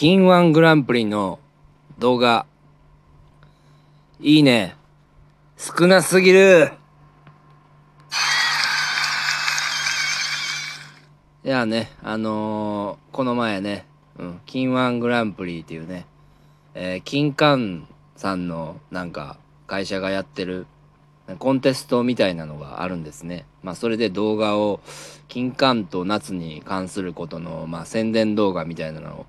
金ワングランプリの動画、いいね。少なすぎる。いやね、あのー、この前ね、うん、金ワングランプリっていうね、えー、金柑さんのなんか会社がやってるコンテストみたいなのがあるんですね。まあそれで動画を金柑と夏に関することのまあ宣伝動画みたいなのを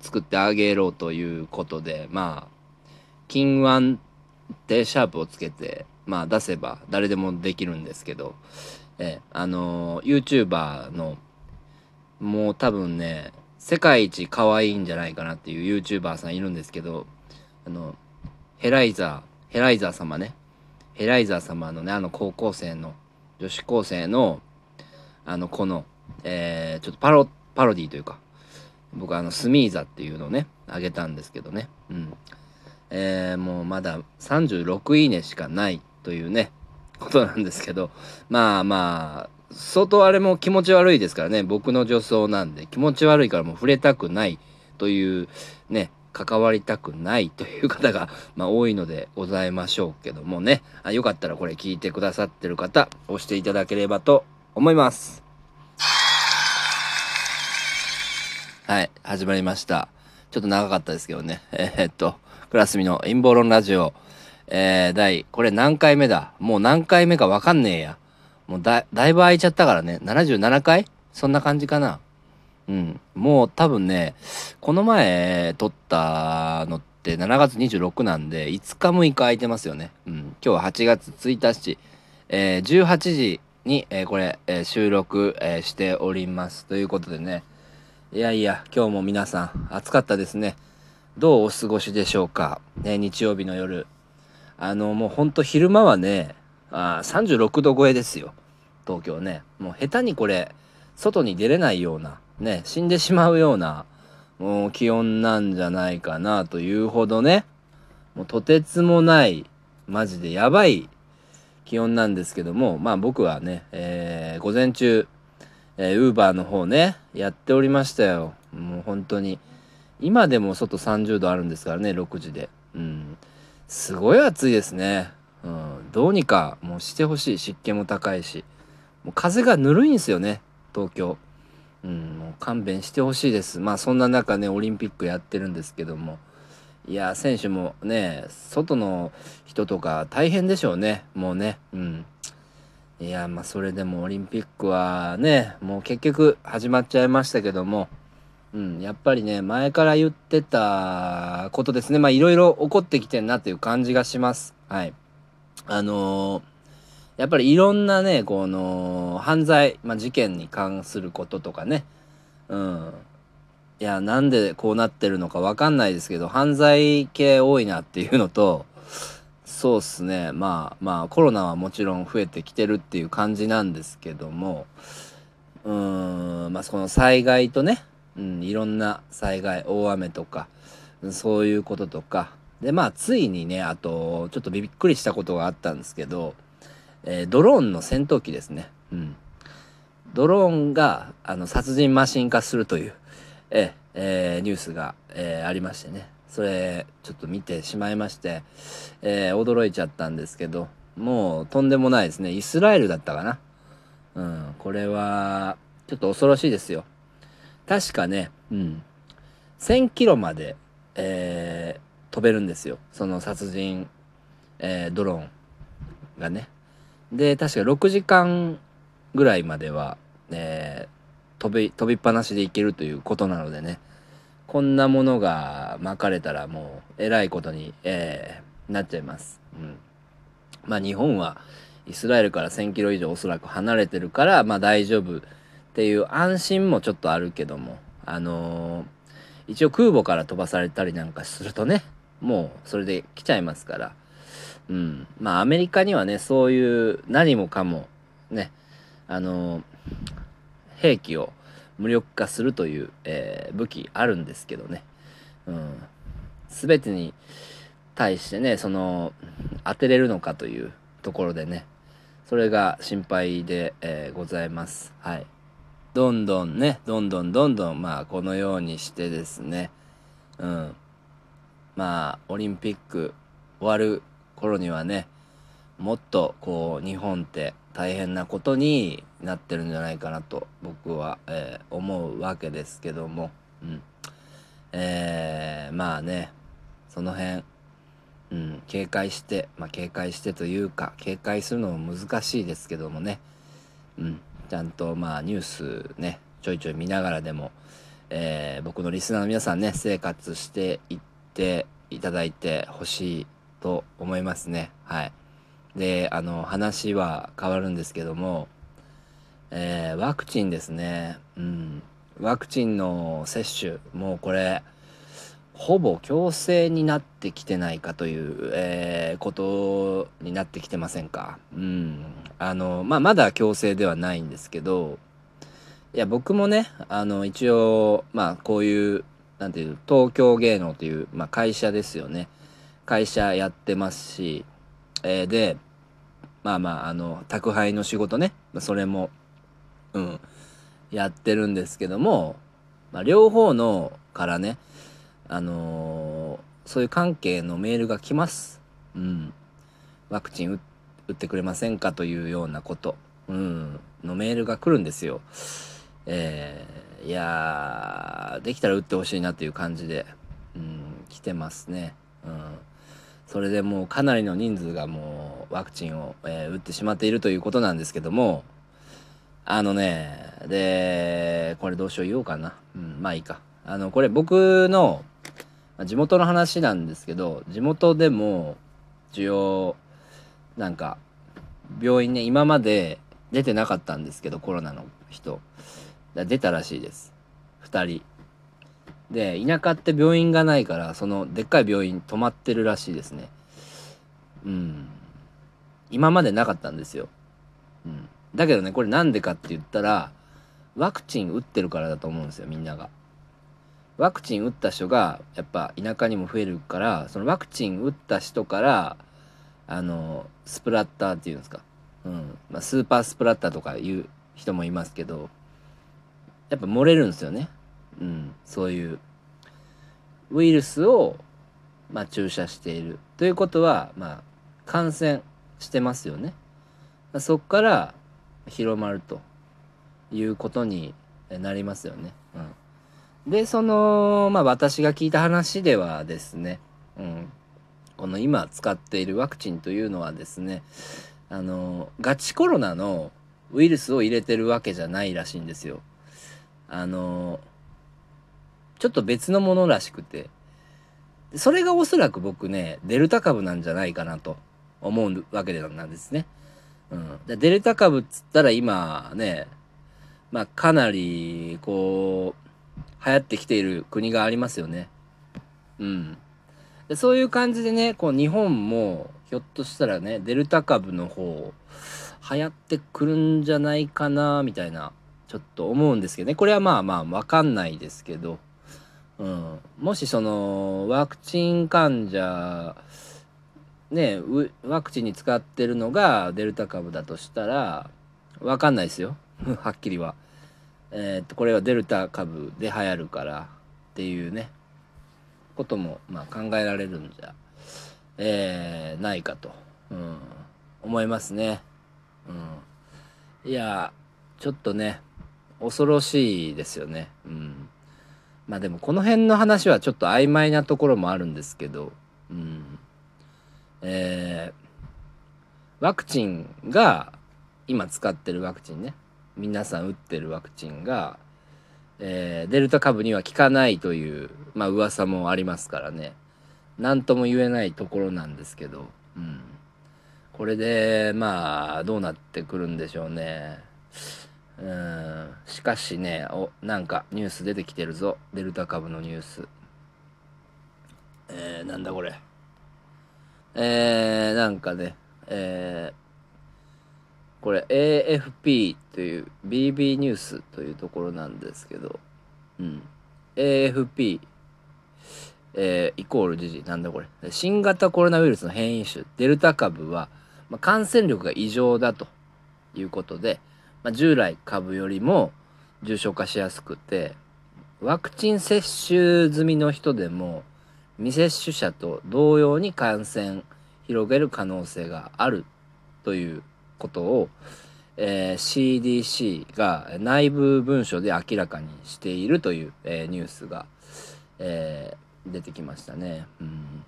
作ってあげろということでまあ金腕ってシャープをつけてまあ出せば誰でもできるんですけどえあの YouTuber のもう多分ね世界一可愛いんじゃないかなっていう YouTuber さんいるんですけどあのヘライザーヘライザー様ねヘライザー様のね、あの高校生の、女子高生の、あの子の、えー、ちょっとパロ、パロディというか、僕あの、スミーザっていうのをね、あげたんですけどね。うん。えー、もうまだ36いいねしかないというね、ことなんですけど、まあまあ、相当あれも気持ち悪いですからね、僕の女装なんで、気持ち悪いからもう触れたくないというね、関わりたくないという方が、まあ、多いのでございましょうけどもね。あよかったらこれ聞いてくださってる方押していただければと思います。はい始まりました。ちょっと長かったですけどね。えー、っとクラスミの陰謀論ラジオ。えー、第これ何回目だ？もう何回目かわかんねえや。もうだだいぶ空いちゃったからね。77回？そんな感じかな。うん。もう多分ね、この前撮ったのって7月26なんで、5日6日空いてますよね。うん。今日は8月1日、えー、18時に、えー、これ、えー、収録、え、しております。ということでね、いやいや、今日も皆さん暑かったですね。どうお過ごしでしょうか。ね、日曜日の夜。あの、もうほんと昼間はね、あ36度超えですよ。東京ね。もう下手にこれ、外に出れないような、ね、死んでしまうような、もう気温なんじゃないかなというほどね、もうとてつもない、マジでやばい気温なんですけども、まあ僕はね、えー、午前中、え、ウーバーの方ね、やっておりましたよ。もう本当に。今でも外30度あるんですからね、6時で。うん。すごい暑いですね。うん。どうにかもうしてほしい。湿気も高いし。もう風がぬるいんですよね、東京。うん、もう勘弁してほしいです。まあそんな中ね、オリンピックやってるんですけども、いや、選手もね、外の人とか大変でしょうね、もうね、うん。いや、まあそれでもオリンピックはね、もう結局始まっちゃいましたけども、うん、やっぱりね、前から言ってたことですね、まあいろいろ起こってきてんなという感じがします。はい。あのーやっぱりいろんなね、この、犯罪、まあ、事件に関することとかね、うん。いや、なんでこうなってるのかわかんないですけど、犯罪系多いなっていうのと、そうっすね。まあまあ、コロナはもちろん増えてきてるっていう感じなんですけども、うん、まあ、その災害とね、うん、いろんな災害、大雨とか、そういうこととか、で、まあ、ついにね、あと、ちょっとびっくりしたことがあったんですけど、えー、ドローンの戦闘機ですね。うん。ドローンが、あの、殺人マシン化するという、ええー、ニュースが、えー、ありましてね。それ、ちょっと見てしまいまして、えー、驚いちゃったんですけど、もうとんでもないですね。イスラエルだったかな。うん、これは、ちょっと恐ろしいですよ。確かね、うん、1000キロまで、えー、飛べるんですよ。その殺人、えー、ドローンがね。で、確か6時間ぐらいまでは、えー、飛び、飛びっぱなしでいけるということなのでね、こんなものが巻かれたらもう、えらいことに、えー、なっちゃいます。うん。まあ日本は、イスラエルから1000キロ以上おそらく離れてるから、まあ大丈夫っていう安心もちょっとあるけども、あのー、一応空母から飛ばされたりなんかするとね、もうそれで来ちゃいますから、うん。まあ、アメリカにはね、そういう何もかも、ね、あの、兵器を無力化するという、えー、武器あるんですけどね。うん。全てに対してね、その、当てれるのかというところでね、それが心配で、えー、ございます。はい。どんどんね、どんどんどんどん、まあ、このようにしてですね、うんまあオリンピック終わる頃にはねもっとこう日本って大変なことになってるんじゃないかなと僕は、えー、思うわけですけども、うん。えー、まあねその辺、うん、警戒して、まあ、警戒してというか警戒するのも難しいですけどもね、うん、ちゃんとまあニュースねちょいちょい見ながらでも、えー、僕のリスナーの皆さんね生活していっていただいてほしいと思いますね。はい。であの話は変わるんですけども、えー、ワクチンですね。うん。ワクチンの接種もうこれほぼ強制になってきてないかという、えー、ことになってきてませんか？うん。あのまあまだ強制ではないんですけどいや僕もねあの一応まあこういうなんていう東京芸能という、まあ、会社ですよね。会社やってますしえー、でまあまああの宅配の仕事ねそれもうんやってるんですけども、まあ、両方のからねあのー、そういう関係のメールが来ます。うん。ワクチン打ってくれませんかというようなこと、うん、のメールが来るんですよ。えー、いやできたら打ってほしいなっていう感じで、うん、来てますね。うん。それでもうかなりの人数がもうワクチンを、えー、打ってしまっているということなんですけどもあのねでこれどうしよう言おうかな、うん、まあいいか。あのこれ僕の地元の話なんですけど地元でも需要なんか病院ね今まで出てなかったんですけどコロナの人。出たらしいです。2人。で田舎って病院がないからそのでっかい病院泊まってるらしいですね。うん。今までなかったんですよ、うん、だけどねこれなんでかって言ったらワクチン打ってるからだと思うんですよみんなが。ワクチン打った人がやっぱ田舎にも増えるからそのワクチン打った人からあのスプラッターっていうんですか、うん。まあ、スーパースプラッターとかいう人もいますけどやっぱ漏れるんですよね。うん、そういうウイルスを、まあ、注射しているということは、まあ、感染してますよね。そこから広まるということになりますよね。うん、でその、まあ、私が聞いた話ではですね、うん、この今使っているワクチンというのはですねあのガチコロナのウイルスを入れてるわけじゃないらしいんですよ。あのちょっと別のものらしくて、それがおそらく僕ね、デルタ株なんじゃないかなと思うわけなんですね。うん。でデルタ株っつったら今ね、まあかなりこう、流行ってきている国がありますよね。うん。でそういう感じでね、こう日本もひょっとしたらね、デルタ株の方、流行ってくるんじゃないかな、みたいな、ちょっと思うんですけどね。これはまあまあわかんないですけど、うん、もしそのワクチン患者ねワクチンに使ってるのがデルタ株だとしたら分かんないですよ。はっきりは。えー、っとこれはデルタ株で流行るからっていうね。こともまあ考えられるんじゃ、えー、ないかと、うん、思いますね。うん、いやちょっとね恐ろしいですよね。うん。まあでもこの辺の話はちょっと曖昧なところもあるんですけど、うん。えー、ワクチンが、今使ってるワクチンね、皆さん打ってるワクチンが、えー、デルタ株には効かないという、まあ噂もありますからね、何とも言えないところなんですけど、うん。これで、まあ、どうなってくるんでしょうね。うん。しかしねおなんかニュース出てきてるぞ。デルタ株のニュース。えー、なんだこれ。えー、なんかねえー、これ AFP という BB ニュースというところなんですけど。うん。AFP えー、イコール時事。なんだこれ。新型コロナウイルスの変異種デルタ株は、まあ、感染力が異常だということでまあ、従来株よりも重症化しやすくてワクチン接種済みの人でも未接種者と同様に感染広げる可能性があるということを、えー、CDC が内部文書で明らかにしているという、えー、ニュースが、えー、出てきましたね。うん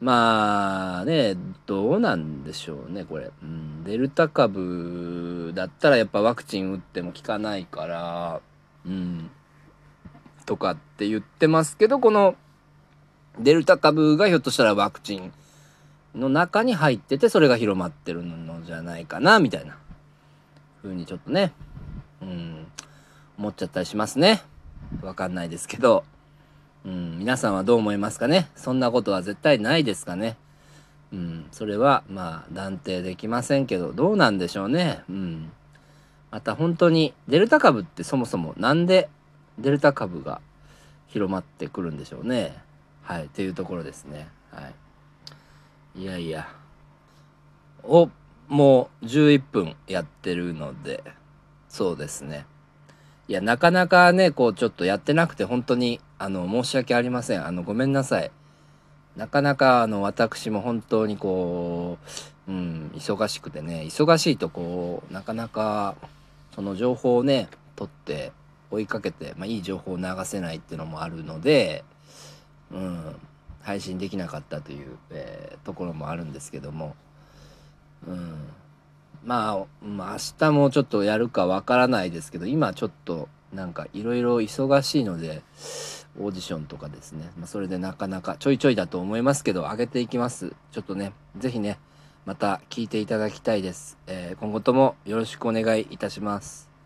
まあね、どうなんでしょうね、これ。うん、デルタ株だったらやっぱワクチン打っても効かないから、うん、とかって言ってますけど、このデルタ株がひょっとしたらワクチンの中に入ってて、それが広まってるのじゃないかな、みたいな風にちょっとね、うん、思っちゃったりしますね。わかんないですけど。うん、皆さんはどう思いますかね？そんなことは絶対ないですかね？うん、それはまあ断定できませんけど、どうなんでしょうね？うん。また本当にデルタ株ってそもそもなんでデルタ株が広まってくるんでしょうね？はい、っていうところですね。はい。いやいや。お、もう11分やってるので、そうですね。いや、なかなかね、こうちょっとやってなくて本当にあの、申し訳ありません。あの、ごめんなさい。なかなか、あの、私も本当にこう、うん、忙しくてね、忙しいとこう、なかなか、その情報をね、取って追いかけて、まあ、いい情報を流せないっていうのもあるので、うん、配信できなかったという、えー、ところもあるんですけども、うん、まあ、まあ、明日もちょっとやるかわからないですけど、今ちょっとなんかいろいろ忙しいので、オーディションとかですね、まあ、それでなかなかちょいちょいだと思いますけど上げていきます。ちょっとね是非ねまた聞いていただきたいです、えー、今後ともよろしくお願いいたします。